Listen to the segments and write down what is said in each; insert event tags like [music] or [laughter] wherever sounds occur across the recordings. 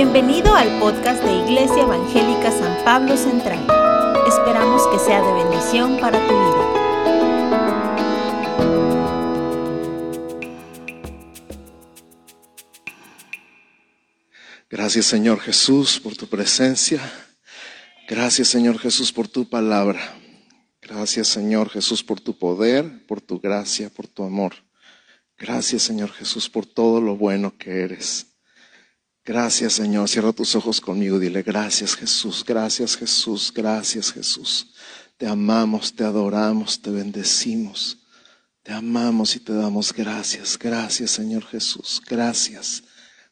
Bienvenido al podcast de Iglesia Evangélica San Pablo Central. Esperamos que sea de bendición para tu vida. Gracias Señor Jesús por tu presencia. Gracias Señor Jesús por tu palabra. Gracias Señor Jesús por tu poder, por tu gracia, por tu amor. Gracias Señor Jesús por todo lo bueno que eres. Gracias Señor, cierra tus ojos conmigo, dile gracias Jesús, gracias Jesús, gracias Jesús. Te amamos, te adoramos, te bendecimos, te amamos y te damos gracias. Gracias Señor Jesús, gracias.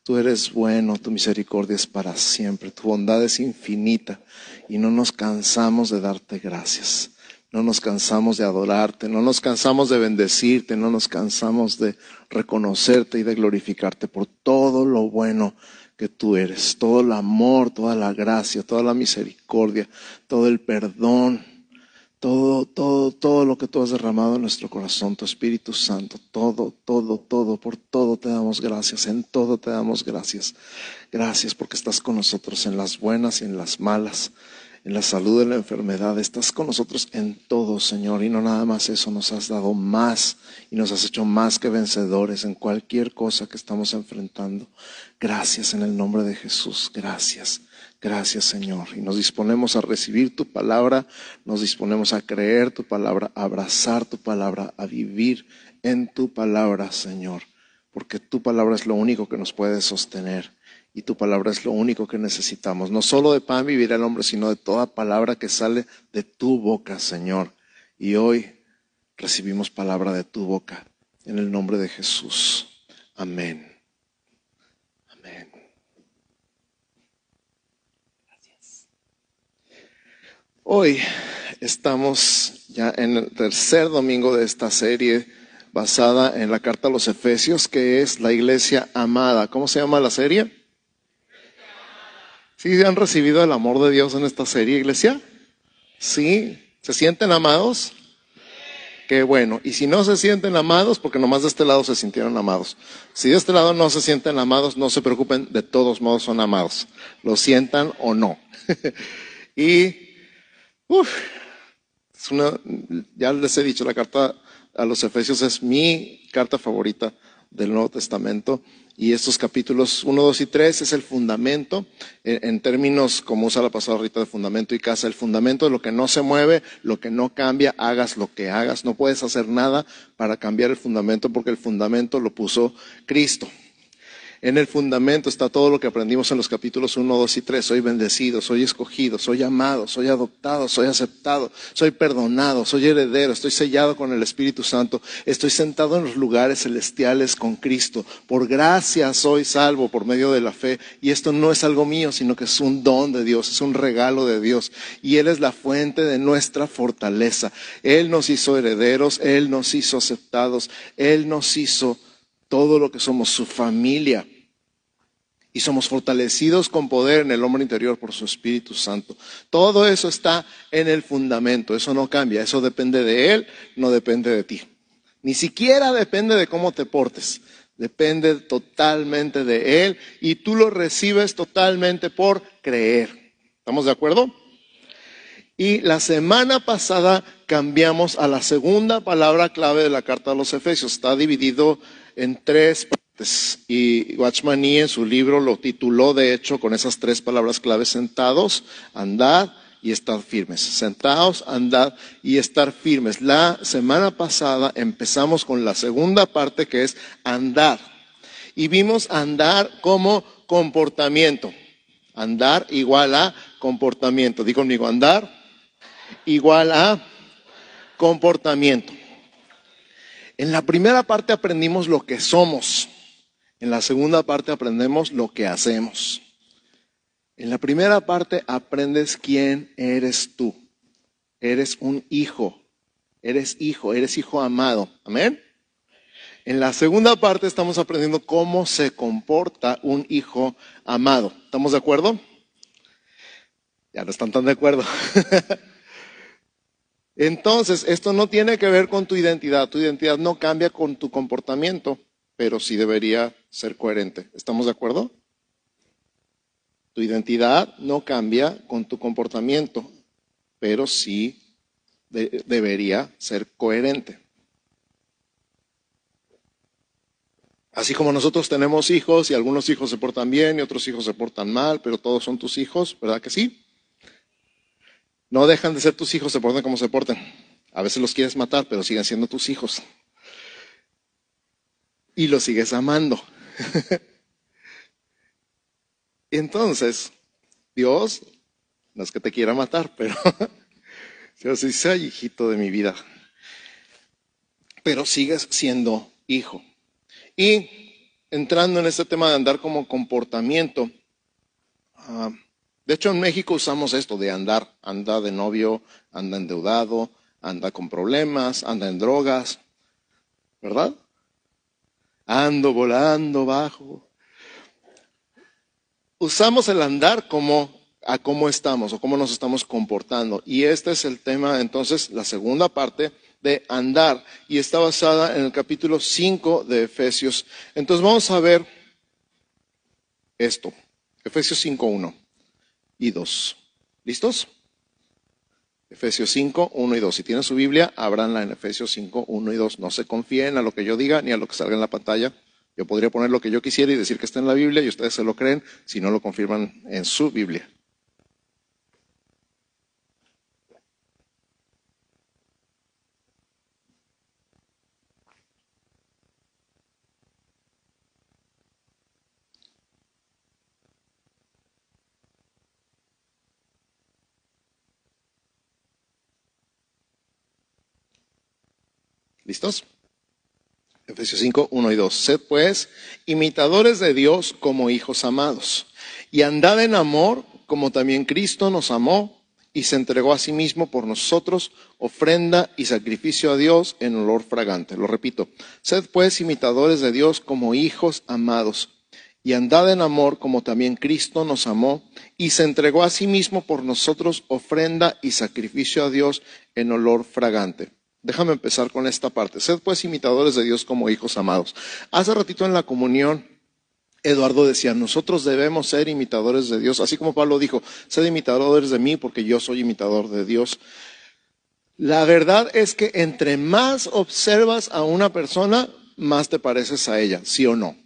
Tú eres bueno, tu misericordia es para siempre, tu bondad es infinita y no nos cansamos de darte gracias. No nos cansamos de adorarte, no nos cansamos de bendecirte, no nos cansamos de reconocerte y de glorificarte por todo lo bueno que tú eres, todo el amor, toda la gracia, toda la misericordia, todo el perdón, todo, todo, todo lo que tú has derramado en nuestro corazón, tu Espíritu Santo, todo, todo, todo, por todo te damos gracias, en todo te damos gracias. Gracias porque estás con nosotros en las buenas y en las malas en la salud, en la enfermedad. Estás con nosotros en todo, Señor. Y no nada más eso, nos has dado más y nos has hecho más que vencedores en cualquier cosa que estamos enfrentando. Gracias en el nombre de Jesús. Gracias. Gracias, Señor. Y nos disponemos a recibir tu palabra, nos disponemos a creer tu palabra, a abrazar tu palabra, a vivir en tu palabra, Señor. Porque tu palabra es lo único que nos puede sostener y tu palabra es lo único que necesitamos. No solo de pan vivirá el hombre, sino de toda palabra que sale de tu boca, Señor. Y hoy recibimos palabra de tu boca en el nombre de Jesús. Amén. Amén. Gracias. Hoy estamos ya en el tercer domingo de esta serie basada en la carta a los Efesios, que es la iglesia amada. ¿Cómo se llama la serie? ¿Sí han recibido el amor de Dios en esta serie, iglesia? ¿Sí? ¿Se sienten amados? Qué bueno. Y si no se sienten amados, porque nomás de este lado se sintieron amados. Si de este lado no se sienten amados, no se preocupen, de todos modos son amados. Lo sientan o no. [laughs] y, uff, es una, ya les he dicho, la carta a los Efesios es mi carta favorita del Nuevo Testamento. Y estos capítulos 1, 2 y 3 es el fundamento, en, términos como usa la pasada ahorita de fundamento y casa, el fundamento de lo que no se mueve, lo que no cambia, hagas lo que hagas. No puedes hacer nada para cambiar el fundamento porque el fundamento lo puso Cristo. En el fundamento está todo lo que aprendimos en los capítulos 1, 2 y 3. Soy bendecido, soy escogido, soy amado, soy adoptado, soy aceptado, soy perdonado, soy heredero, estoy sellado con el Espíritu Santo, estoy sentado en los lugares celestiales con Cristo. Por gracia soy salvo por medio de la fe. Y esto no es algo mío, sino que es un don de Dios, es un regalo de Dios. Y Él es la fuente de nuestra fortaleza. Él nos hizo herederos, Él nos hizo aceptados, Él nos hizo todo lo que somos, su familia. Y somos fortalecidos con poder en el hombre interior por su Espíritu Santo. Todo eso está en el fundamento, eso no cambia, eso depende de Él, no depende de ti. Ni siquiera depende de cómo te portes, depende totalmente de Él y tú lo recibes totalmente por creer. ¿Estamos de acuerdo? Y la semana pasada cambiamos a la segunda palabra clave de la carta a los Efesios. Está dividido en tres. Y Watchman Nee en su libro lo tituló, de hecho, con esas tres palabras claves, sentados, andad y estar firmes. Sentados, andad y estar firmes. La semana pasada empezamos con la segunda parte que es andar. Y vimos andar como comportamiento. Andar igual a comportamiento. Digo conmigo, andar igual a comportamiento. En la primera parte aprendimos lo que somos. En la segunda parte aprendemos lo que hacemos. En la primera parte aprendes quién eres tú. Eres un hijo. Eres hijo, eres hijo amado. Amén. En la segunda parte estamos aprendiendo cómo se comporta un hijo amado. ¿Estamos de acuerdo? Ya no están tan de acuerdo. [laughs] Entonces, esto no tiene que ver con tu identidad. Tu identidad no cambia con tu comportamiento, pero sí debería ser coherente. ¿Estamos de acuerdo? Tu identidad no cambia con tu comportamiento, pero sí debería ser coherente. Así como nosotros tenemos hijos y algunos hijos se portan bien y otros hijos se portan mal, pero todos son tus hijos, ¿verdad que sí? No dejan de ser tus hijos, se portan como se portan. A veces los quieres matar, pero siguen siendo tus hijos. Y los sigues amando. [laughs] Entonces, Dios, no es que te quiera matar, pero [laughs] Dios dice, ay, hijito de mi vida. Pero sigues siendo hijo. Y entrando en este tema de andar como comportamiento, ah, de hecho en México usamos esto de andar, anda de novio, anda endeudado, anda con problemas, anda en drogas, ¿verdad? Ando volando bajo. Usamos el andar como a cómo estamos o cómo nos estamos comportando. Y este es el tema, entonces, la segunda parte de andar y está basada en el capítulo 5 de Efesios. Entonces vamos a ver esto, Efesios 5, 1 y 2. ¿Listos? Efesios 5, 1 y 2. Si tienen su Biblia, abranla en Efesios 5, 1 y 2. No se confíen a lo que yo diga ni a lo que salga en la pantalla. Yo podría poner lo que yo quisiera y decir que está en la Biblia y ustedes se lo creen si no lo confirman en su Biblia. ¿Listos? Efesios 5, 1 y 2. Sed pues imitadores de Dios como hijos amados y andad en amor como también Cristo nos amó y se entregó a sí mismo por nosotros, ofrenda y sacrificio a Dios en olor fragante. Lo repito, sed pues imitadores de Dios como hijos amados y andad en amor como también Cristo nos amó y se entregó a sí mismo por nosotros, ofrenda y sacrificio a Dios en olor fragante. Déjame empezar con esta parte. Sed pues imitadores de Dios como hijos amados. Hace ratito en la comunión, Eduardo decía, nosotros debemos ser imitadores de Dios, así como Pablo dijo, sed imitadores de mí porque yo soy imitador de Dios. La verdad es que entre más observas a una persona, más te pareces a ella, sí o no.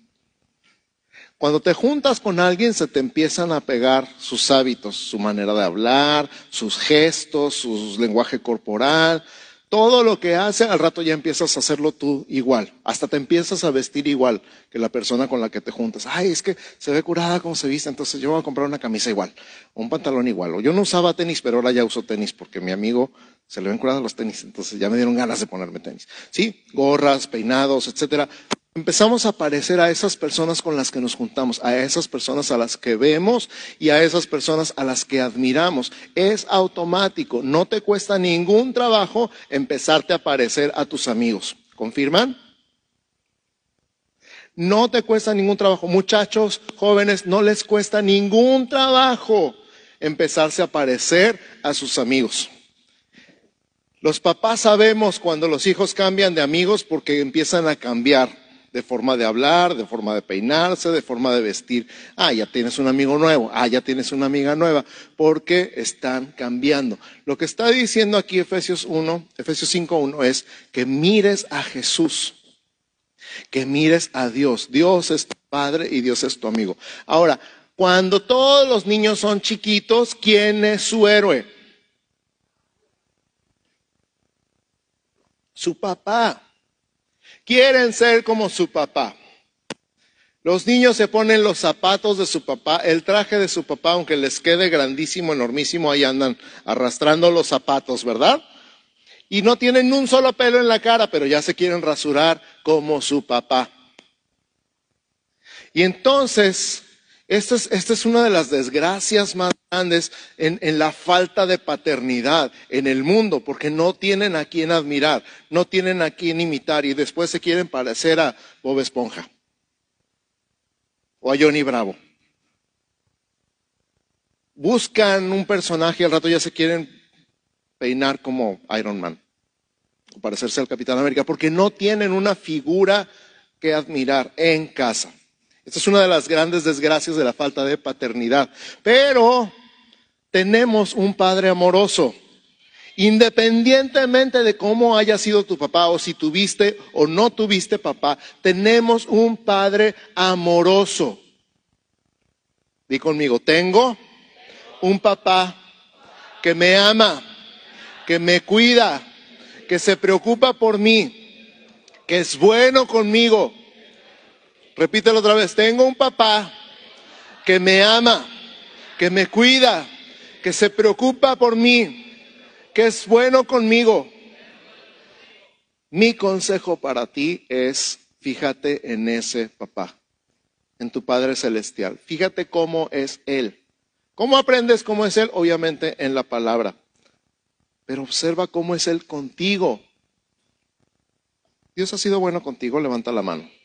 Cuando te juntas con alguien se te empiezan a pegar sus hábitos, su manera de hablar, sus gestos, su lenguaje corporal, todo lo que hace, al rato ya empiezas a hacerlo tú igual. Hasta te empiezas a vestir igual que la persona con la que te juntas. Ay, es que se ve curada como se viste, entonces yo voy a comprar una camisa igual, un pantalón igual. O yo no usaba tenis, pero ahora ya uso tenis porque mi amigo se le ven curados los tenis, entonces ya me dieron ganas de ponerme tenis. Sí, gorras, peinados, etcétera empezamos a parecer a esas personas con las que nos juntamos, a esas personas a las que vemos y a esas personas a las que admiramos. Es automático, no te cuesta ningún trabajo empezarte a parecer a tus amigos. ¿Confirman? No te cuesta ningún trabajo. Muchachos, jóvenes, no les cuesta ningún trabajo empezarse a parecer a sus amigos. Los papás sabemos cuando los hijos cambian de amigos porque empiezan a cambiar de forma de hablar, de forma de peinarse, de forma de vestir. Ah, ya tienes un amigo nuevo, ah, ya tienes una amiga nueva, porque están cambiando. Lo que está diciendo aquí Efesios 1, Efesios 5.1 es que mires a Jesús, que mires a Dios. Dios es tu padre y Dios es tu amigo. Ahora, cuando todos los niños son chiquitos, ¿quién es su héroe? Su papá quieren ser como su papá. Los niños se ponen los zapatos de su papá, el traje de su papá, aunque les quede grandísimo, enormísimo, ahí andan arrastrando los zapatos, ¿verdad? Y no tienen un solo pelo en la cara, pero ya se quieren rasurar como su papá. Y entonces esta es, una de las desgracias más grandes en, la falta de paternidad en el mundo, porque no tienen a quien admirar, no tienen a quien imitar y después se quieren parecer a Bob Esponja o a Johnny Bravo. Buscan un personaje y al rato ya se quieren peinar como Iron Man o parecerse al Capitán América, porque no tienen una figura que admirar en casa. Esta es una de las grandes desgracias de la falta de paternidad. Pero tenemos un Padre amoroso. Independientemente de cómo haya sido tu papá o si tuviste o no tuviste papá, tenemos un Padre amoroso. Di conmigo, tengo un papá que me ama, que me cuida, que se preocupa por mí, que es bueno conmigo. Repítelo otra vez, tengo un papá que me ama, que me cuida, que se preocupa por mí, que es bueno conmigo. Mi consejo para ti es, fíjate en ese papá en tu Padre Celestial. Fíjate cómo es Él. ¿Cómo aprendes cómo es Él? Obviamente en la palabra. Pero observa cómo es Él contigo. Dios ha sido bueno contigo, levanta la mano.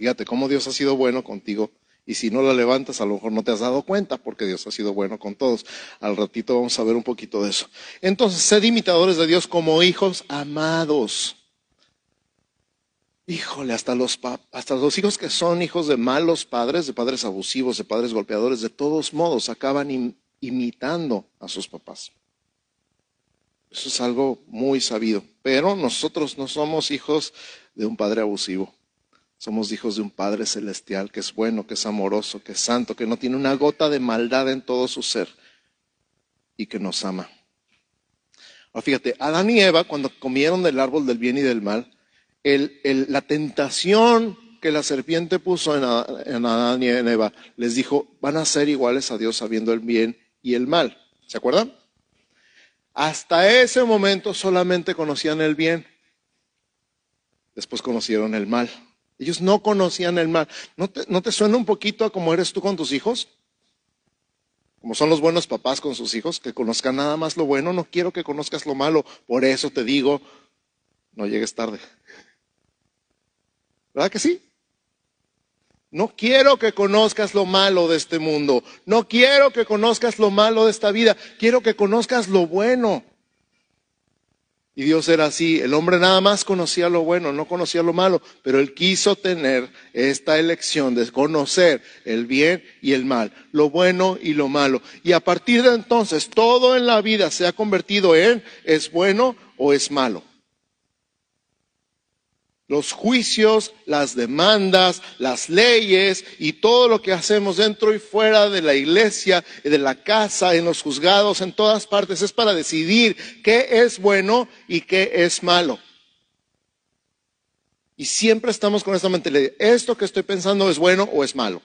Fíjate cómo Dios ha sido bueno contigo. Y si no la levantas, a lo mejor no te has dado cuenta, porque Dios ha sido bueno con todos. Al ratito vamos a ver un poquito de eso. Entonces, sed imitadores de Dios como hijos amados. Híjole, hasta los, hasta los hijos que son hijos de malos padres, de padres abusivos, de padres golpeadores, de todos modos acaban imitando a sus papás. Eso es algo muy sabido. Pero nosotros no somos hijos de un padre abusivo. Somos hijos de un Padre celestial que es bueno, que es amoroso, que es santo, que no tiene una gota de maldad en todo su ser y que nos ama. Ahora fíjate, Adán y Eva cuando comieron del árbol del bien y del mal, la tentación que la serpiente puso en, Adán y en Eva, les dijo, van a ser iguales a Dios sabiendo el bien y el mal. ¿Se acuerdan? Hasta ese momento solamente conocían el bien. Después conocieron el mal. Ellos no conocían el mal. ¿No te, ¿No te, suena un poquito a cómo eres tú con tus hijos? Como son los buenos papás con sus hijos, que conozcan nada más lo bueno. No quiero que conozcas lo malo. Por eso te digo, no llegues tarde. ¿Verdad que sí? No quiero que conozcas lo malo de este mundo. No quiero que conozcas lo malo de esta vida. Quiero que conozcas lo bueno. Y Dios era así. El hombre nada más conocía lo bueno, no conocía lo malo. Pero él quiso tener esta elección de conocer el bien y el mal, lo bueno y lo malo. Y a partir de entonces todo en la vida se ha convertido en es bueno o es malo los juicios, las demandas, las leyes y todo lo que hacemos dentro y fuera de la iglesia, de la casa, en los juzgados, en todas partes, es para decidir qué es bueno y qué es malo. Y siempre estamos con esta mentalidad, esto que estoy pensando es bueno o es malo.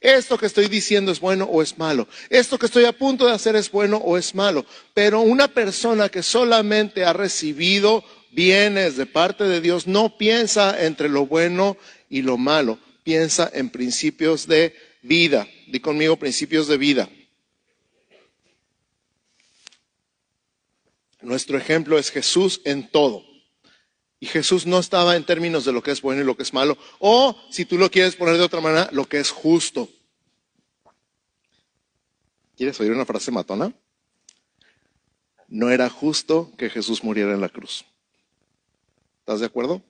Esto que estoy diciendo es bueno o es malo. Esto que estoy a punto de hacer es bueno o es malo. Pero una persona que solamente ha recibido bienes de parte de Dios, no piensa entre lo bueno y lo malo, piensa en principios de vida. Di conmigo principios de vida. Nuestro ejemplo es Jesús en todo. Y Jesús no estaba en términos de lo que es bueno y lo que es malo, o si tú lo quieres poner de otra manera, lo que es justo. ¿Quieres oír una frase matona? No era justo que Jesús muriera en la cruz. ¿Estás de acuerdo?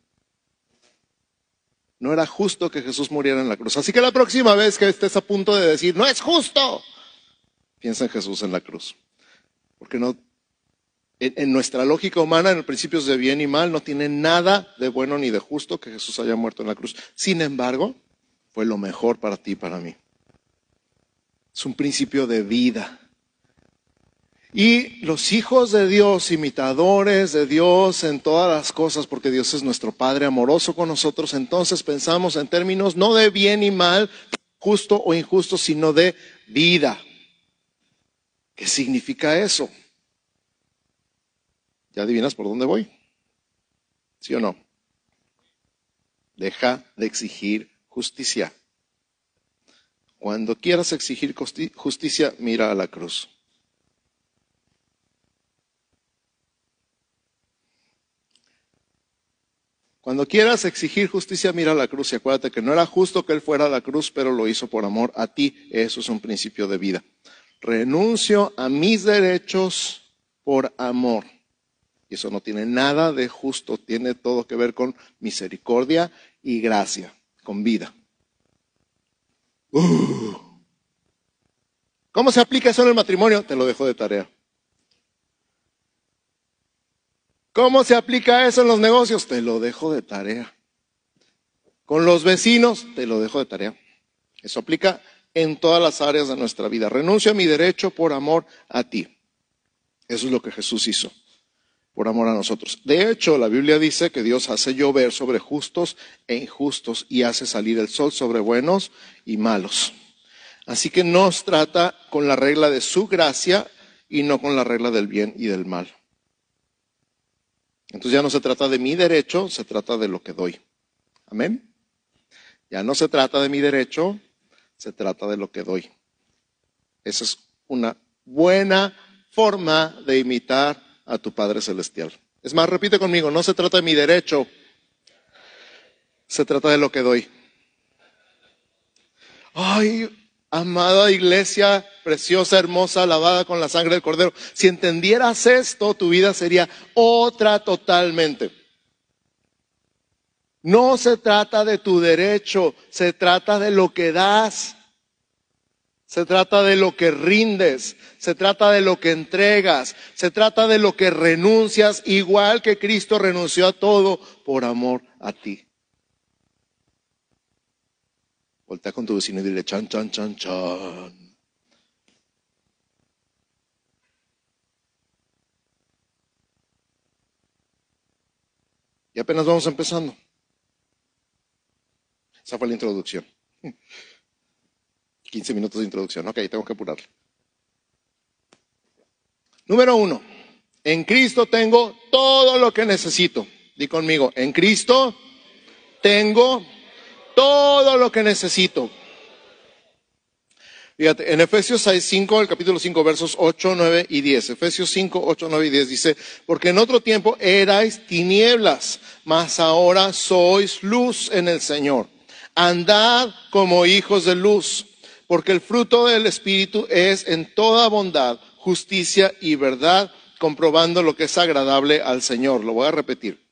No era justo que Jesús muriera en la cruz. Así que la próxima vez que estés a punto de decir, no es justo, piensa en Jesús en la cruz. Porque no, en, nuestra lógica humana, en los principios de bien y mal, no tiene nada de bueno ni de justo que Jesús haya muerto en la cruz. Sin embargo, fue lo mejor para ti y para mí. Es un principio de vida. Y los hijos de Dios, imitadores de Dios en todas las cosas, porque Dios es nuestro Padre amoroso con nosotros, entonces pensamos en términos no de bien y mal, justo o injusto, sino de vida. ¿Qué significa eso? ¿Ya adivinas por dónde voy? ¿Sí o no? Deja de exigir justicia. Cuando quieras exigir justicia, mira a la cruz. Cuando quieras exigir justicia, mira la cruz y acuérdate que no era justo que Él fuera a la cruz, pero lo hizo por amor a ti. Eso es un principio de vida. Renuncio a mis derechos por amor. Y eso no tiene nada de justo, tiene todo que ver con misericordia y gracia, con vida. Uh. ¿Cómo se aplica eso en el matrimonio? Te lo dejo de tarea. ¿Cómo se aplica eso en los negocios? Te lo dejo de tarea. Con los vecinos, te lo dejo de tarea. Eso aplica en todas las áreas de nuestra vida. Renuncio a mi derecho por amor a ti. Eso es lo que Jesús hizo, por amor a nosotros. De hecho, la Biblia dice que Dios hace llover sobre justos e injustos y hace salir el sol sobre buenos y malos. Así que nos trata con la regla de su gracia y no con la regla del bien y del mal. Entonces ya no se trata de mi derecho, se trata de lo que doy. Amén. Ya no se trata de mi derecho, se trata de lo que doy. Esa es una buena forma de imitar a tu Padre Celestial. Es más, repite conmigo, no se trata de mi derecho, se trata de lo que doy. Ay, amada iglesia, preciosa, hermosa, lavada con la sangre del Cordero, si entendieras esto, tu vida sería otra totalmente. No se trata de tu derecho, se trata de lo que das. Se trata de lo que rindes, se trata de lo que entregas, se trata de lo que renuncias, igual que Cristo renunció a todo por amor a ti. Voltea con tu vecino y dile chan, chan, chan, chan. Y apenas vamos empezando. Esa fue la introducción. [laughs] 15 minutos de introducción. Ok, tengo que apurar. Número uno. En Cristo tengo todo lo que necesito. Di conmigo, en Cristo tengo todo lo que necesito. Fíjate, en Efesios 6, 5, el capítulo 5, versos 8, 9 y 10. Efesios 5, 8, 9 y 10 dice, porque en otro tiempo erais tinieblas, mas ahora sois luz en el Señor. Andad como hijos de luz porque el fruto del Espíritu es en toda bondad, justicia y verdad, comprobando lo que es agradable al Señor. Lo voy a repetir.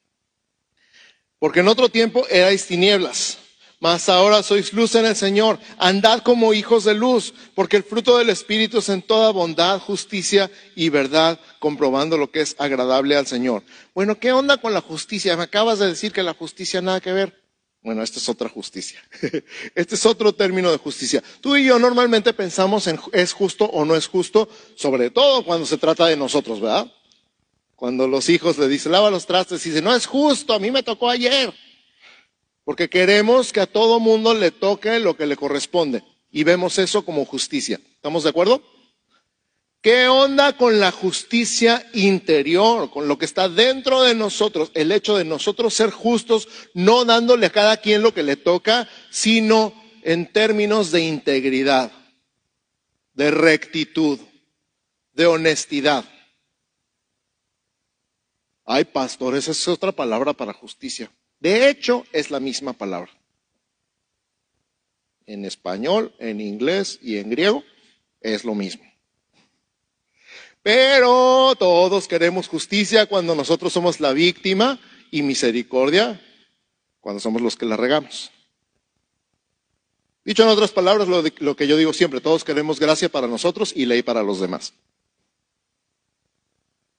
Porque en otro tiempo erais tinieblas, mas ahora sois luz en el Señor. Andad como hijos de luz, porque el fruto del Espíritu es en toda bondad, justicia y verdad, comprobando lo que es agradable al Señor. Bueno, ¿qué onda con la justicia? Me acabas de decir que la justicia nada que ver. Bueno, esta es otra justicia. [laughs] Este es otro término de justicia. Tú y yo normalmente pensamos en es justo o no es justo, sobre todo cuando se trata de nosotros, ¿verdad? Cuando los hijos le dicen, lava los trastes y dicen, no es justo, a mí me tocó ayer. Porque queremos que a todo mundo le toque lo que le corresponde. Y vemos eso como justicia. ¿Estamos de acuerdo? ¿Qué onda con la justicia interior, con lo que está dentro de nosotros? El hecho de nosotros ser justos, no dándole a cada quien lo que le toca, sino en términos de integridad, de rectitud, de honestidad. Ay, pastor, esa es otra palabra para justicia. De hecho, es la misma palabra. En español, en inglés y en griego es lo mismo. Pero todos queremos justicia cuando nosotros somos la víctima y misericordia cuando somos los que la regamos. Dicho en otras palabras, lo, que yo digo siempre, todos queremos gracia para nosotros y ley para los demás.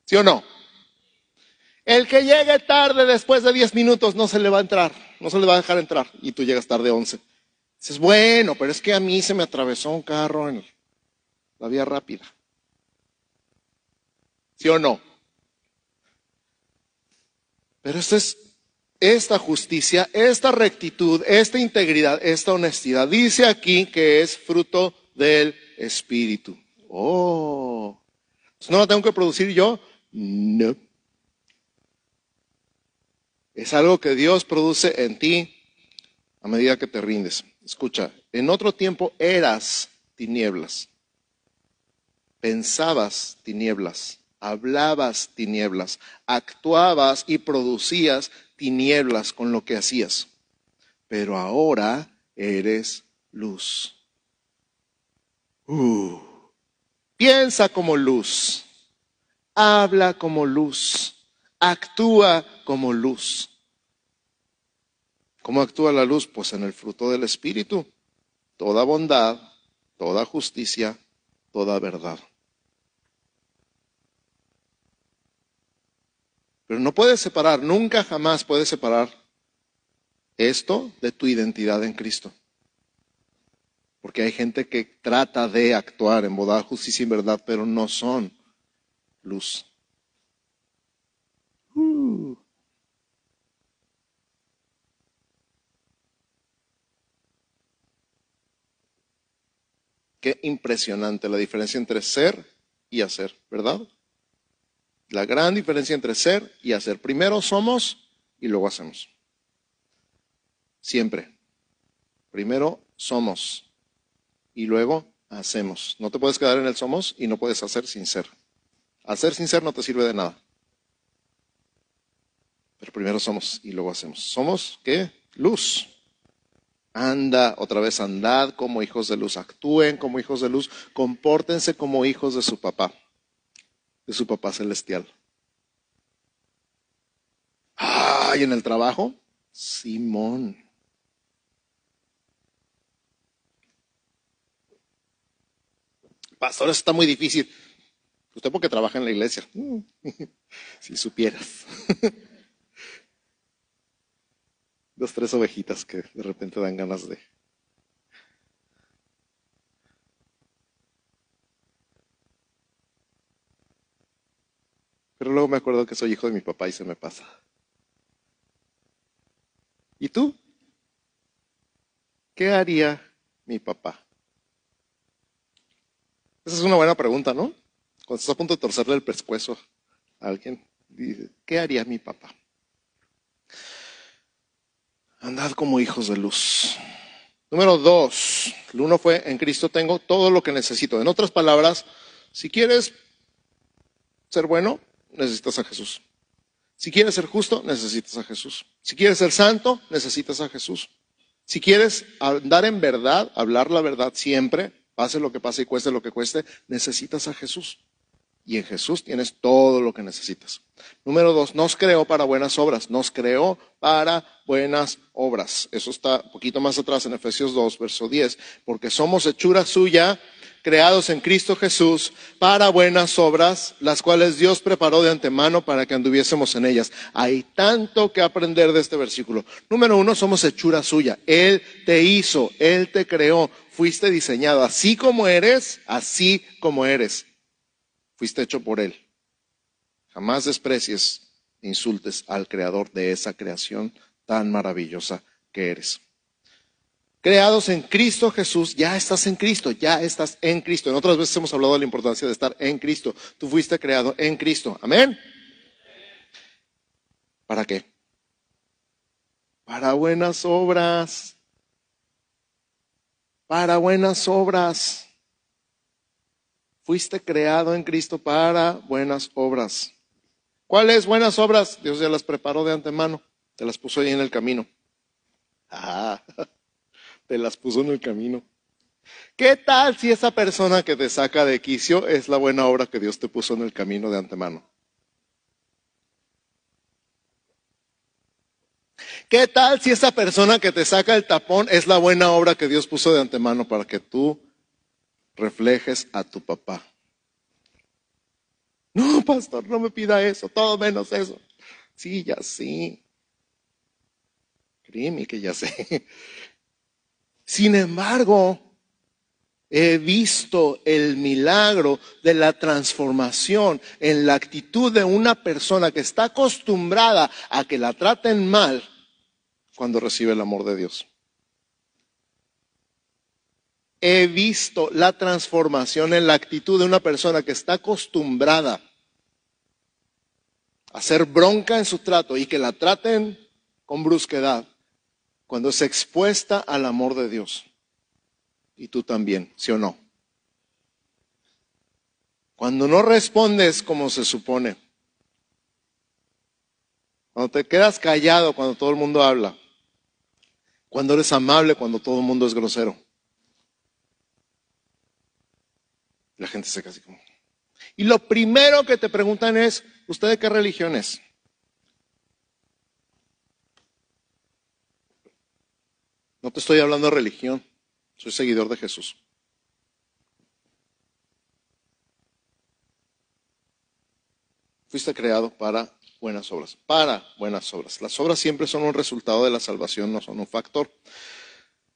¿Sí o no? El que llegue tarde después de 10 minutos no se le va a entrar, no se le va a dejar entrar y tú llegas tarde 11. Dices, bueno, pero es que a mí se me atravesó un carro en la vía rápida. ¿Sí o no? Pero esta es esta justicia, esta rectitud, esta integridad, esta honestidad. Dice aquí que es fruto del Espíritu. Oh, ¿no la tengo que producir yo? No. Es algo que Dios produce en ti a medida que te rindes. Escucha, en otro tiempo eras tinieblas, pensabas tinieblas hablabas tinieblas, actuabas y producías tinieblas con lo que hacías. Pero ahora eres luz. Uh. piensa como luz, habla como luz, actúa como luz. ¿Cómo actúa la luz? Pues en el fruto del Espíritu. toda bondad, toda justicia, toda verdad. Pero no puedes separar, nunca jamás puedes separar esto de tu identidad en Cristo. Porque hay gente que trata de actuar en bondad, justicia y verdad, pero no son luz. Uh. Qué impresionante la diferencia entre ser y hacer, ¿verdad? La gran diferencia entre ser y hacer. Primero somos y luego hacemos. Siempre. Primero somos y luego hacemos. No te puedes quedar en el somos y no puedes hacer sin ser. Hacer sin ser no te sirve de nada. Pero primero somos y luego hacemos. Somos, ¿qué? Luz. Anda, otra vez andad como hijos de luz, actúen como hijos de luz, compórtense como hijos de su papá, de su papá celestial. Ay, en el trabajo, Simón. Pastor, eso está muy difícil. Usted porque trabaja en la iglesia. [laughs] si supieras. [laughs] Dos, tres ovejitas que de repente dan ganas de. Pero luego me acuerdo que soy hijo de mi papá y se me pasa. ¿Y tú? ¿Qué haría mi papá? Esa es una buena pregunta, ¿no? Cuando estás a punto de torcerle el pescuezo a alguien, dice, ¿qué haría mi papá? Andad como hijos de luz. Número dos, el uno fue, en Cristo tengo todo lo que necesito. En otras palabras, si quieres ser bueno, necesitas a Jesús. Si quieres ser justo, necesitas a Jesús. Si quieres ser santo, necesitas a Jesús. Si quieres andar en verdad, hablar la verdad siempre, pase lo que pase y cueste lo que cueste, necesitas a Jesús. Y en Jesús tienes todo lo que necesitas. Número dos, nos creó para buenas obras. Nos creó para buenas obras. Eso está un poquito más atrás en Efesios 2, verso 10. Porque somos hechura suya, creados en Cristo Jesús para buenas obras, las cuales Dios preparó de antemano para que anduviésemos en ellas. Hay tanto que aprender de este versículo. Número uno, somos hechura suya. Él te hizo, Él te creó, fuiste diseñado así como eres, así como eres. Fuiste hecho por Él. Jamás desprecies, insultes al creador de esa creación tan maravillosa que eres. Creados en Cristo Jesús, ya estás en Cristo, ya estás en Cristo. En otras veces hemos hablado de la importancia de estar en Cristo. Tú fuiste creado en Cristo. Amén. ¿Para qué? Para buenas obras. Para buenas obras. Fuiste creado en Cristo para buenas obras. ¿Cuáles buenas obras? Dios ya las preparó de antemano, te las puso ahí en el camino. Ah, [laughs] te las puso en el camino. ¿Qué tal si esa persona que te saca de quicio es la buena obra que Dios te puso en el camino de antemano? ¿Qué tal si esa persona que te saca el tapón es la buena obra que Dios puso de antemano para que tú reflejes a tu papá. No, pastor, no me pida eso, todo menos eso. Sí, ya sí. Créeme que ya sé. Sin embargo, he visto el milagro de la transformación en la actitud de una persona que está acostumbrada a que la traten mal cuando recibe el amor de Dios he visto la transformación en la actitud de una persona que está acostumbrada a ser bronca en su trato y que la traten con brusquedad cuando es expuesta al amor de Dios. Y tú también, ¿sí o no? Cuando no respondes como se supone. Cuando te quedas callado cuando todo el mundo habla. Cuando eres amable cuando todo el mundo es grosero. La gente se casi como. Y lo primero que te preguntan es, ¿usted de qué religión es? No te estoy hablando de religión, soy seguidor de Jesús. Fuiste creado para buenas obras, para buenas obras. Las obras siempre son un resultado de la salvación, no son un factor.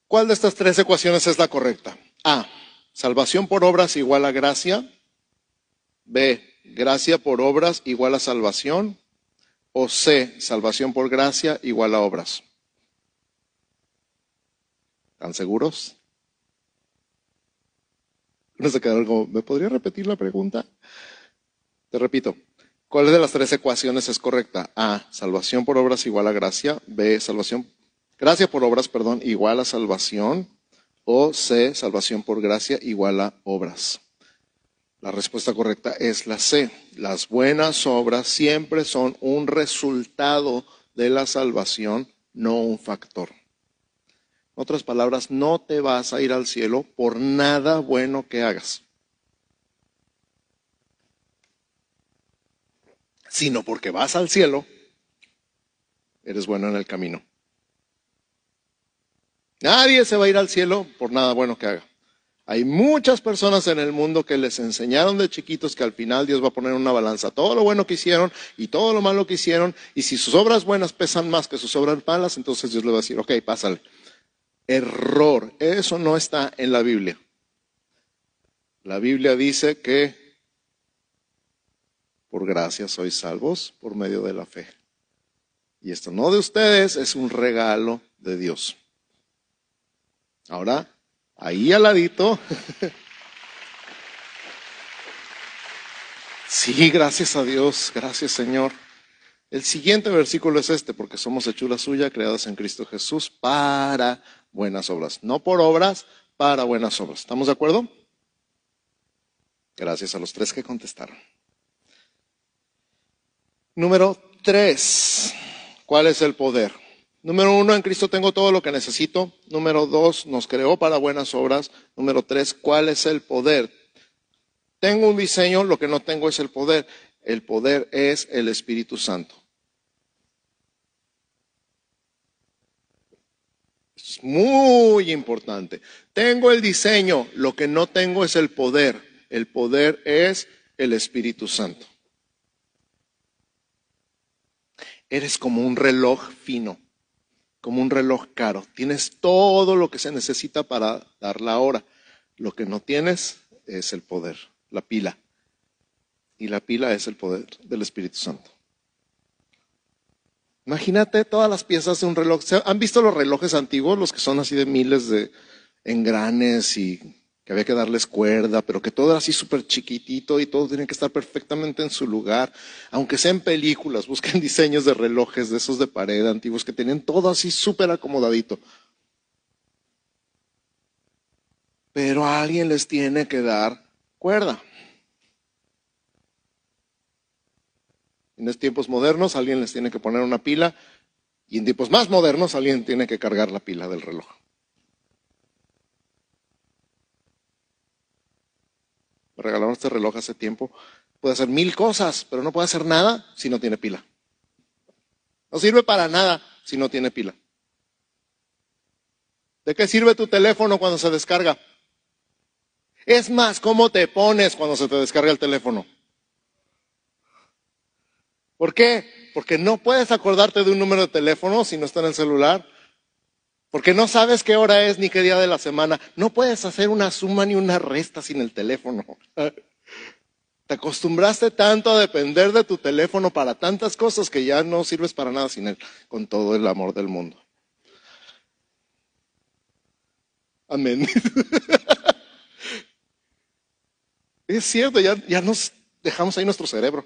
¿Cuál de estas tres ecuaciones es la correcta? A, salvación por obras igual a gracia. B, gracia por obras igual a salvación. O C, salvación por gracia igual a obras. ¿Están seguros? No se quedaron como, ¿me podría repetir la pregunta? Te repito, ¿cuál de las tres ecuaciones es correcta? A, salvación por obras igual a gracia. B, salvación, gracia por obras, perdón, igual a salvación. O C, salvación por gracia igual a obras. La respuesta correcta es la C. Las buenas obras siempre son un resultado de la salvación, no un factor. En otras palabras, no te vas a ir al cielo por nada bueno que hagas, sino porque vas al cielo, eres bueno en el camino. Nadie se va a ir al cielo por nada bueno que haga. Hay muchas personas en el mundo que les enseñaron de chiquitos que al final Dios va a poner una balanza todo lo bueno que hicieron y todo lo malo que hicieron, y si sus obras buenas pesan más que sus obras malas, entonces Dios le va a decir, ok, pásale. Error. Eso no está en la Biblia. La Biblia dice que por gracia sois salvos por medio de la fe. Y esto no de ustedes, es un regalo de Dios. Ahora, ahí al ladito. [laughs] Sí, gracias a Dios, gracias Señor. El siguiente versículo es este, porque somos hechura suya, creadas en Cristo Jesús, para buenas obras. No por obras, para buenas obras. ¿Estamos de acuerdo? Gracias a los tres que contestaron. Número tres. ¿Cuál es el poder? Número uno, en Cristo tengo todo lo que necesito. Número dos, nos creó para buenas obras. Número tres, ¿cuál es el poder? Tengo un diseño, lo que no tengo es el poder. El poder es el Espíritu Santo. Es muy importante. Tengo el diseño, lo que no tengo es el poder. El poder es el Espíritu Santo. Eres como un reloj fino, como un reloj caro. Tienes todo lo que se necesita para dar la hora. Lo que no tienes es el poder, la pila. Y la pila es el poder del Espíritu Santo. Imagínate todas las piezas de un reloj. ¿Han visto los relojes antiguos, los que son así de miles de engranes y que había que darles cuerda, pero que todo era así súper chiquitito y todo tiene que estar perfectamente en su lugar? Aunque sean películas, [laughs] busquen diseños de relojes de esos de pared antiguos que tenían todo así súper acomodadito. Pero a alguien les tiene que dar cuerda. En tiempos modernos alguien les tiene que poner una pila y en tiempos más modernos alguien tiene que cargar la pila del reloj. Regalaron este reloj hace tiempo. Puede hacer mil cosas, pero no puede hacer nada si no tiene pila. No sirve para nada si no tiene pila. ¿De qué sirve tu teléfono cuando se descarga? Es más, ¿cómo te pones cuando se te descarga el teléfono? ¿Por qué? Porque no puedes acordarte de un número de teléfono si no está en el celular. Porque no sabes qué hora es ni qué día de la semana. No puedes hacer una suma ni una resta sin el teléfono. [laughs] Te acostumbraste tanto a depender de tu teléfono para tantas cosas que ya no sirves para nada sin él, con todo el amor del mundo. Amén. [laughs] es cierto, ya, ya nos dejamos ahí nuestro cerebro.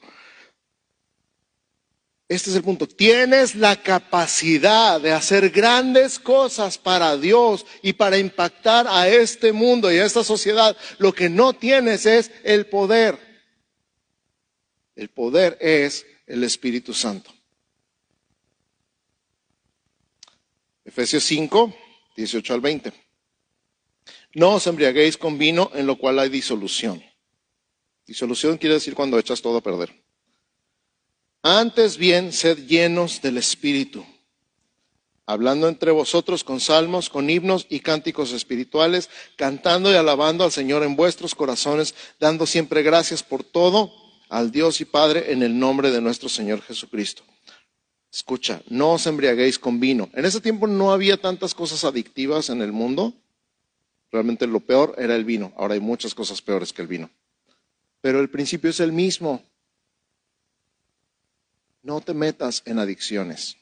Este es el punto. Tienes la capacidad de hacer grandes cosas para Dios y para impactar a este mundo y a esta sociedad. Lo que no tienes es el poder. El poder es el Espíritu Santo. Efesios 5, 18 al 20. No os embriaguéis con vino en lo cual hay disolución. Disolución quiere decir cuando echas todo a perder antes bien, sed llenos del Espíritu, hablando entre vosotros con salmos, con himnos y cánticos espirituales, cantando y alabando al Señor en vuestros corazones, dando siempre gracias por todo al Dios y Padre en el nombre de nuestro Señor Jesucristo. Escucha, no os embriaguéis con vino. En ese tiempo no había tantas cosas adictivas en el mundo. Realmente lo peor era el vino. Ahora hay muchas cosas peores que el vino. Pero el principio es el mismo. No te metas en adicciones.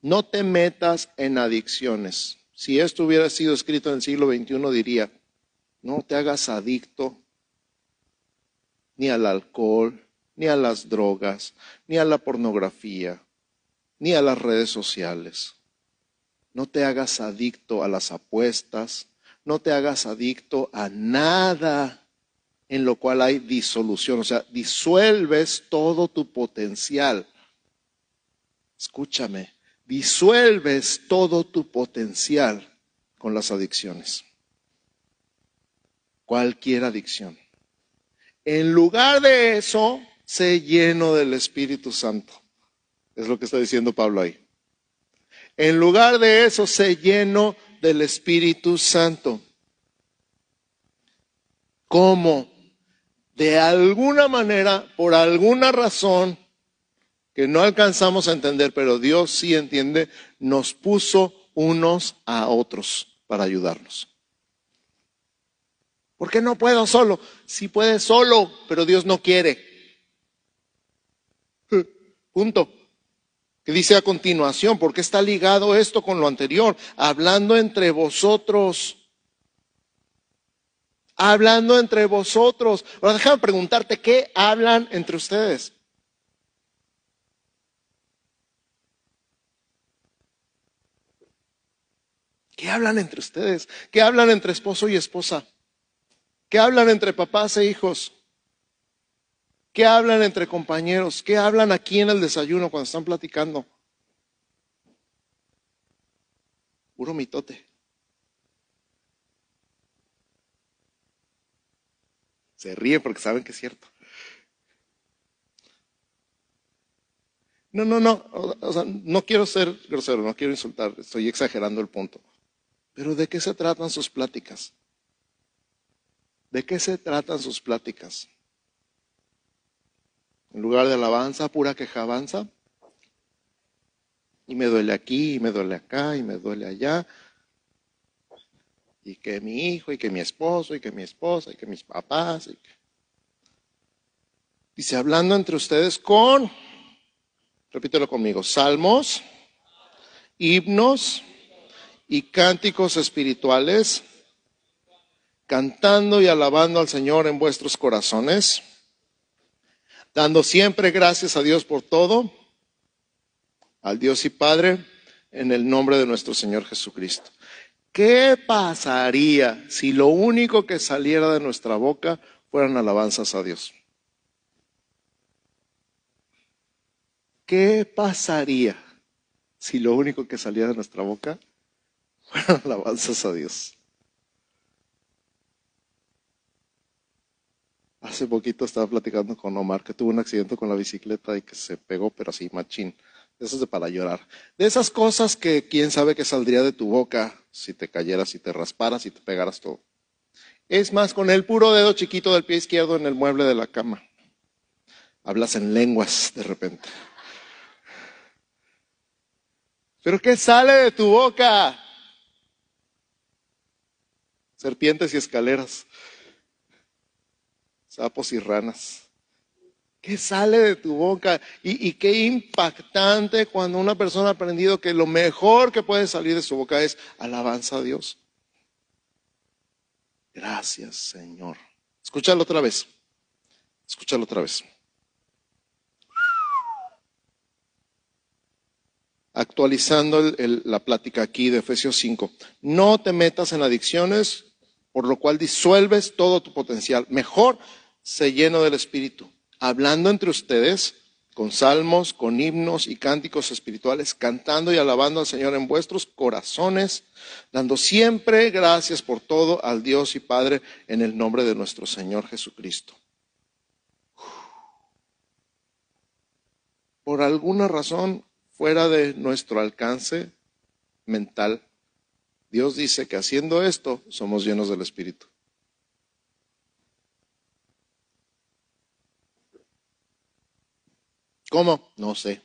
No te metas en adicciones. Si esto hubiera sido escrito en el siglo XXI, diría, no te hagas adicto ni al alcohol, ni a las drogas, ni a la pornografía, ni a las redes sociales. No te hagas adicto a las apuestas, no te hagas adicto a nada en lo cual hay disolución, o sea, disuelves todo tu potencial. Escúchame, disuelves todo tu potencial con las adicciones. Cualquier adicción. En lugar de eso, sé lleno del Espíritu Santo. Es lo que está diciendo Pablo ahí. En lugar de eso, sé lleno del Espíritu Santo. ¿Cómo? De alguna manera, por alguna razón que no alcanzamos a entender, pero Dios sí entiende, nos puso unos a otros para ayudarnos. ¿Por qué no puedo solo? Si puede solo, pero Dios no quiere. [laughs] Punto. Que dice a continuación, porque está ligado esto con lo anterior, hablando entre vosotros. Hablando entre vosotros. Ahora déjame preguntarte, ¿qué hablan entre ustedes? ¿Qué hablan entre ustedes? ¿Qué hablan entre esposo y esposa? ¿Qué hablan entre papás e hijos? ¿Qué hablan entre compañeros? ¿Qué hablan aquí en el desayuno cuando están platicando? Puro mitote. Se ríe porque saben que es cierto. No, no, no. O sea, no quiero ser grosero, no quiero insultar, estoy exagerando el punto. Pero ¿de qué se tratan sus pláticas? ¿De qué se tratan sus pláticas? En lugar de alabanza, pura quejabanza. Y me duele aquí, y me duele acá, y me duele allá. Y que mi hijo, y que mi esposo, y que mi esposa, y que mis papás. Y Dice, hablando entre ustedes con, repítelo conmigo, salmos, himnos y cánticos espirituales cantando y alabando al Señor en vuestros corazones, dando siempre gracias a Dios por todo, al Dios y Padre, en el nombre de nuestro Señor Jesucristo. ¿Qué pasaría si lo único que saliera de nuestra boca fueran alabanzas a Dios? ¿Qué pasaría si lo único que salía de nuestra boca fueran alabanzas a Dios? Hace poquito estaba platicando con Omar que tuvo un accidente con la bicicleta y que se pegó, pero así machín. Eso es de para llorar. De esas cosas que quién sabe que saldría de tu boca si te cayeras, si te rasparas, y te pegaras todo. Es más, con el puro dedo chiquito del pie izquierdo en el mueble de la cama. Hablas en lenguas de repente. ¿Pero qué sale de tu boca? Serpientes y escaleras sapos y ranas. ¿Qué sale de tu boca? Y, qué impactante cuando una persona ha aprendido que lo mejor que puede salir de su boca es alabanza a Dios. Gracias, Señor. Escúchalo otra vez. Escúchalo otra vez. Actualizando la plática aquí de Efesios 5. No te metas en adicciones, por lo cual disuelves todo tu potencial. Mejor se lleno del Espíritu, hablando entre ustedes con salmos, con himnos y cánticos espirituales, cantando y alabando al Señor en vuestros corazones, dando siempre gracias por todo al Dios y Padre en el nombre de nuestro Señor Jesucristo. Por alguna razón fuera de nuestro alcance mental, Dios dice que haciendo esto somos llenos del Espíritu. ¿Cómo? No sé.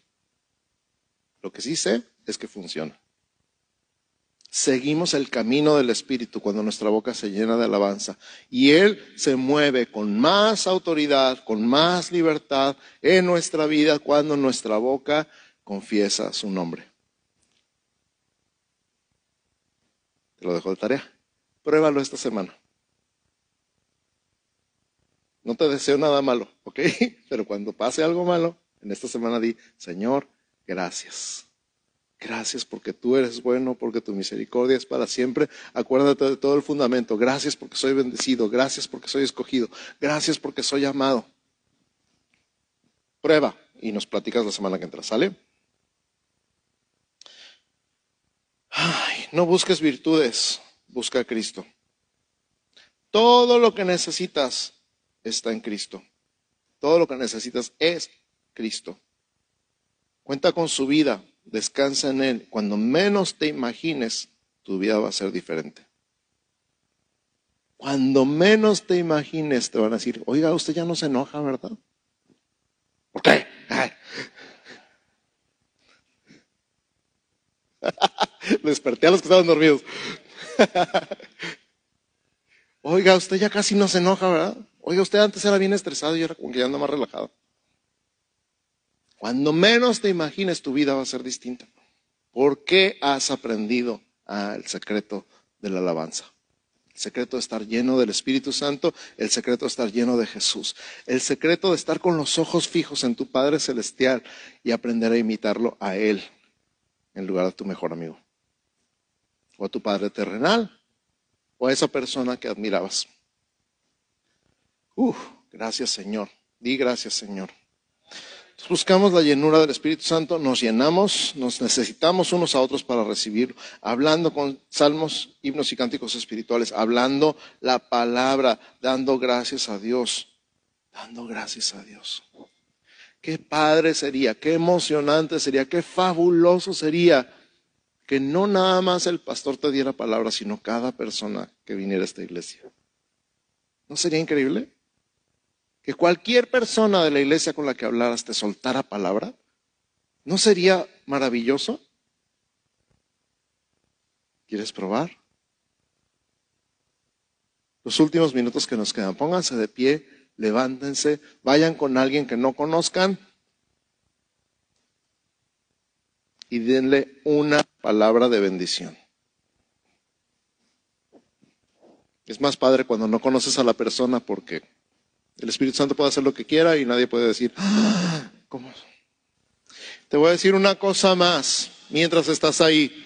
Lo que sí sé es que funciona. Seguimos el camino del Espíritu cuando nuestra boca se llena de alabanza y Él se mueve con más autoridad, con más libertad en nuestra vida cuando nuestra boca confiesa su nombre. Te lo dejo de tarea. Pruébalo esta semana. No te deseo nada malo, ¿ok? [laughs] Pero cuando pase algo malo, en esta semana di, Señor, gracias. Gracias porque tú eres bueno, porque tu misericordia es para siempre. Acuérdate de todo el fundamento. Gracias porque soy bendecido. Gracias porque soy escogido. Gracias porque soy amado. Prueba y nos platicas la semana que entra. ¿Sale? Ay, no busques virtudes, busca a Cristo. Todo lo que necesitas está en Cristo. Todo lo que necesitas es Cristo. Cuenta con su vida, descansa en Él. Cuando menos te imagines, tu vida va a ser diferente. Cuando menos te imagines, te van a decir, oiga, usted ya no se enoja, ¿verdad? ¿Por qué? [laughs] Desperté a los que estaban dormidos. [laughs] Oiga, usted ya casi no se enoja, ¿verdad? Oiga, usted antes era bien estresado y ahora como que ya anda más relajado. Cuando menos te imagines, tu vida va a ser distinta. ¿Por qué has aprendido el secreto de la alabanza? El secreto de estar lleno del Espíritu Santo, el secreto de estar lleno de Jesús, el secreto de estar con los ojos fijos en tu Padre Celestial y aprender a imitarlo a Él en lugar de tu mejor amigo o a tu padre terrenal, o a esa persona que admirabas. Uf, gracias Señor. Di gracias Señor. Buscamos la llenura del Espíritu Santo, nos llenamos, nos necesitamos unos a otros para recibir, hablando con salmos, himnos y cánticos espirituales, hablando la palabra, dando gracias a Dios, dando gracias a Dios. Qué padre sería, qué emocionante sería, qué fabuloso sería que no nada más el pastor te diera palabra, sino cada persona que viniera a esta iglesia. ¿No sería increíble? Que cualquier persona de la iglesia con la que hablaras te soltara palabra. ¿No sería maravilloso? ¿Quieres probar? Los últimos minutos que nos quedan, pónganse de pie, levántense, vayan con alguien que no conozcan y denle una palabra de bendición. Es más padre cuando no conoces a la persona porque el Espíritu Santo puede hacer lo que quiera y nadie puede decir, ah, ¿cómo? Te voy a decir una cosa más mientras estás ahí.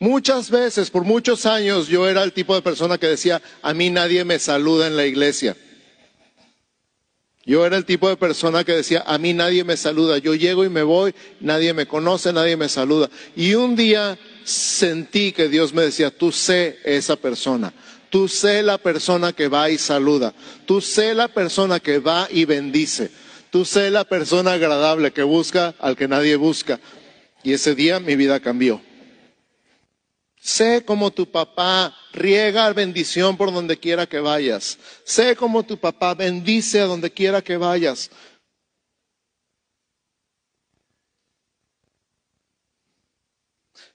Muchas veces, por muchos años, yo era el tipo de persona que decía, a mí nadie me saluda en la iglesia. Yo era el tipo de persona que decía, a mí nadie me saluda, yo llego y me voy, nadie me conoce, nadie me saluda. Y un día sentí que Dios me decía, tú sé esa persona, tú sé la persona que va y saluda, tú sé la persona que va y bendice, tú sé la persona agradable que busca al que nadie busca. Y ese día mi vida cambió. Sé como tu papá riega bendición por donde quiera que vayas. Sé como tu papá bendice a donde quiera que vayas.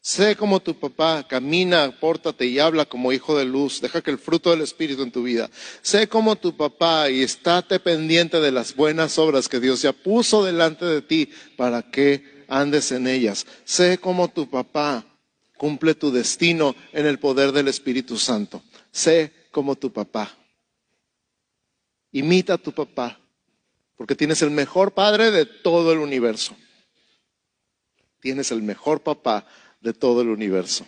Sé como tu papá camina, pórtate y habla como hijo de luz. Deja que el fruto del Espíritu en tu vida. Sé como tu papá y estate pendiente de las buenas obras que Dios ya puso delante de ti para que andes en ellas. Sé como tu papá Cumple tu destino en el poder del Espíritu Santo. Sé como tu papá. Imita a tu papá, porque tienes el mejor padre de todo el universo. Tienes el mejor papá de todo el universo.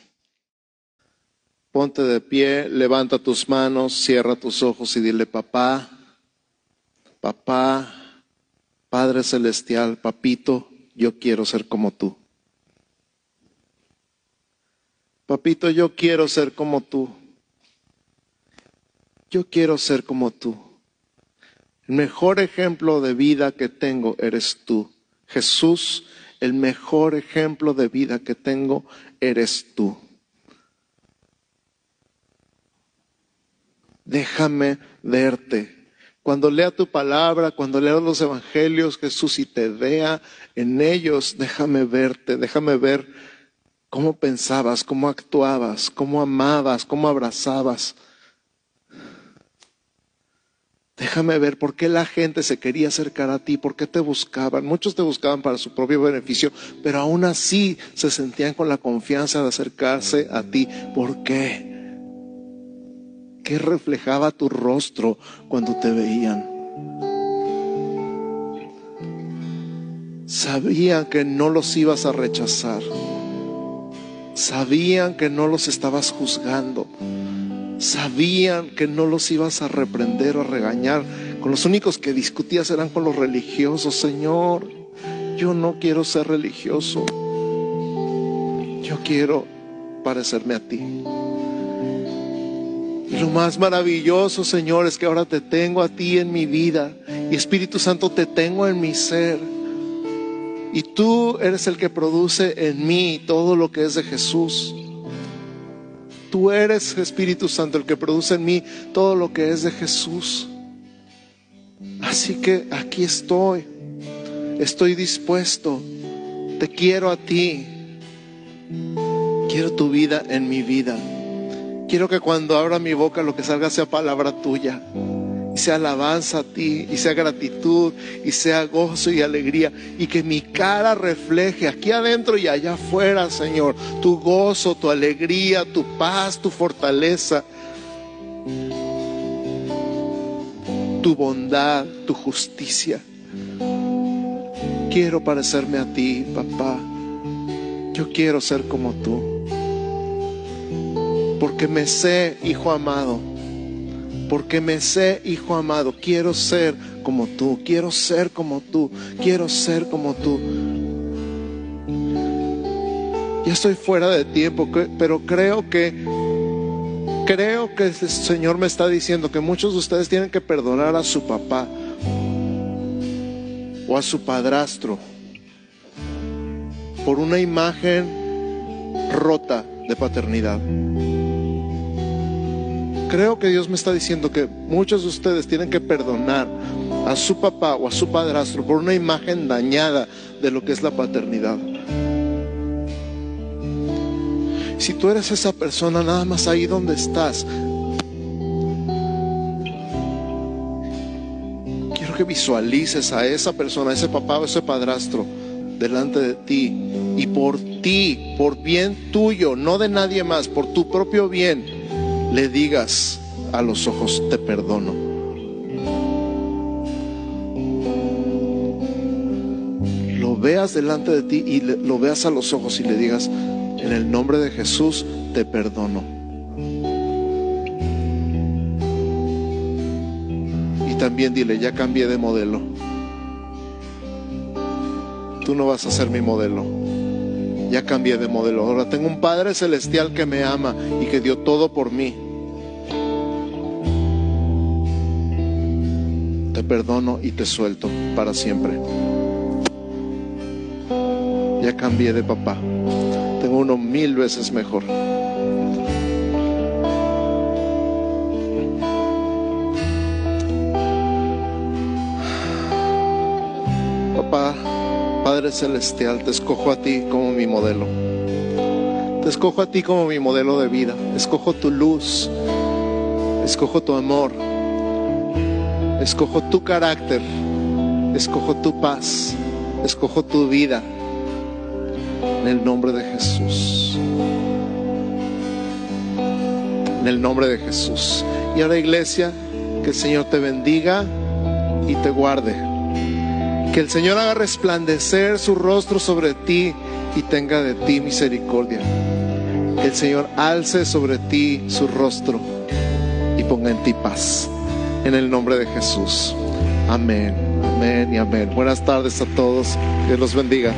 Ponte de pie, levanta tus manos, cierra tus ojos y dile, papá, papá, Padre Celestial, papito, yo quiero ser como tú. Papito, yo quiero ser como tú. Yo quiero ser como tú. El mejor ejemplo de vida que tengo eres tú. Jesús, el mejor ejemplo de vida que tengo eres tú. Déjame verte. Cuando lea tu palabra, cuando lea los evangelios, Jesús, y te vea en ellos, déjame verte, déjame ver cómo pensabas, cómo actuabas, cómo amabas, cómo abrazabas. Déjame ver por qué la gente se quería acercar a ti, por qué te buscaban. Muchos te buscaban para su propio beneficio, pero aún así se sentían con la confianza de acercarse a ti. ¿Por qué? ¿Qué reflejaba tu rostro cuando te veían? Sabían que no los ibas a rechazar. Sabían que no los estabas juzgando. Sabían que no los ibas a reprender o a regañar. Con los únicos que discutías eran con los religiosos. Señor, yo no quiero ser religioso. Yo quiero parecerme a ti. Y lo más maravilloso, Señor, es que ahora te tengo a ti en mi vida. Y Espíritu Santo te tengo en mi ser. Y tú eres el que produce en mí todo lo que es de Jesús. Tú eres, Espíritu Santo, el que produce en mí todo lo que es de Jesús. Así que aquí estoy. Estoy dispuesto. Te quiero a ti. Quiero tu vida en mi vida. Quiero que cuando abra mi boca lo que salga sea palabra tuya. Y sea alabanza a ti, y sea gratitud, y sea gozo y alegría. Y que mi cara refleje aquí adentro y allá afuera, Señor, tu gozo, tu alegría, tu paz, tu fortaleza, tu bondad, tu justicia. Quiero parecerme a ti, papá. Yo quiero ser como tú. Porque me sé, hijo amado porque me sé hijo amado, quiero ser como tú, quiero ser como tú, quiero ser como tú. Ya estoy fuera de tiempo, pero creo que creo que el Señor me está diciendo que muchos de ustedes tienen que perdonar a su papá o a su padrastro por una imagen rota de paternidad. Creo que Dios me está diciendo que muchos de ustedes tienen que perdonar a su papá o a su padrastro por una imagen dañada de lo que es la paternidad. Si tú eres esa persona nada más ahí donde estás, quiero que visualices a esa persona, a ese papá o ese padrastro delante de ti y por ti, por bien tuyo, no de nadie más, por tu propio bien le digas a los ojos, te perdono. Lo veas delante de ti y lo veas a los ojos y le digas, en el nombre de Jesús, te perdono. Y también dile, ya cambié de modelo. Tú no vas a ser mi modelo ya cambié de modelo. Ahora tengo un Padre Celestial que me ama y que dio todo por mí. Te perdono y te suelto para siempre. Ya cambié de papá. Tengo uno mil veces mejor. Celestial, te escojo a ti como mi modelo. Te escojo a ti como mi modelo de vida. Escojo tu luz. Escojo tu amor. Escojo tu carácter. Escojo tu paz. Escojo tu vida. En el nombre de Jesús. En el nombre de Jesús. Y ahora iglesia, que el Señor te bendiga y te guarde. Que el Señor haga resplandecer su rostro sobre ti y tenga de ti misericordia. Que el Señor alce sobre ti su rostro y ponga en ti paz. En el nombre de Jesús. Amén, amén y amén. Buenas tardes a todos. Dios los bendiga.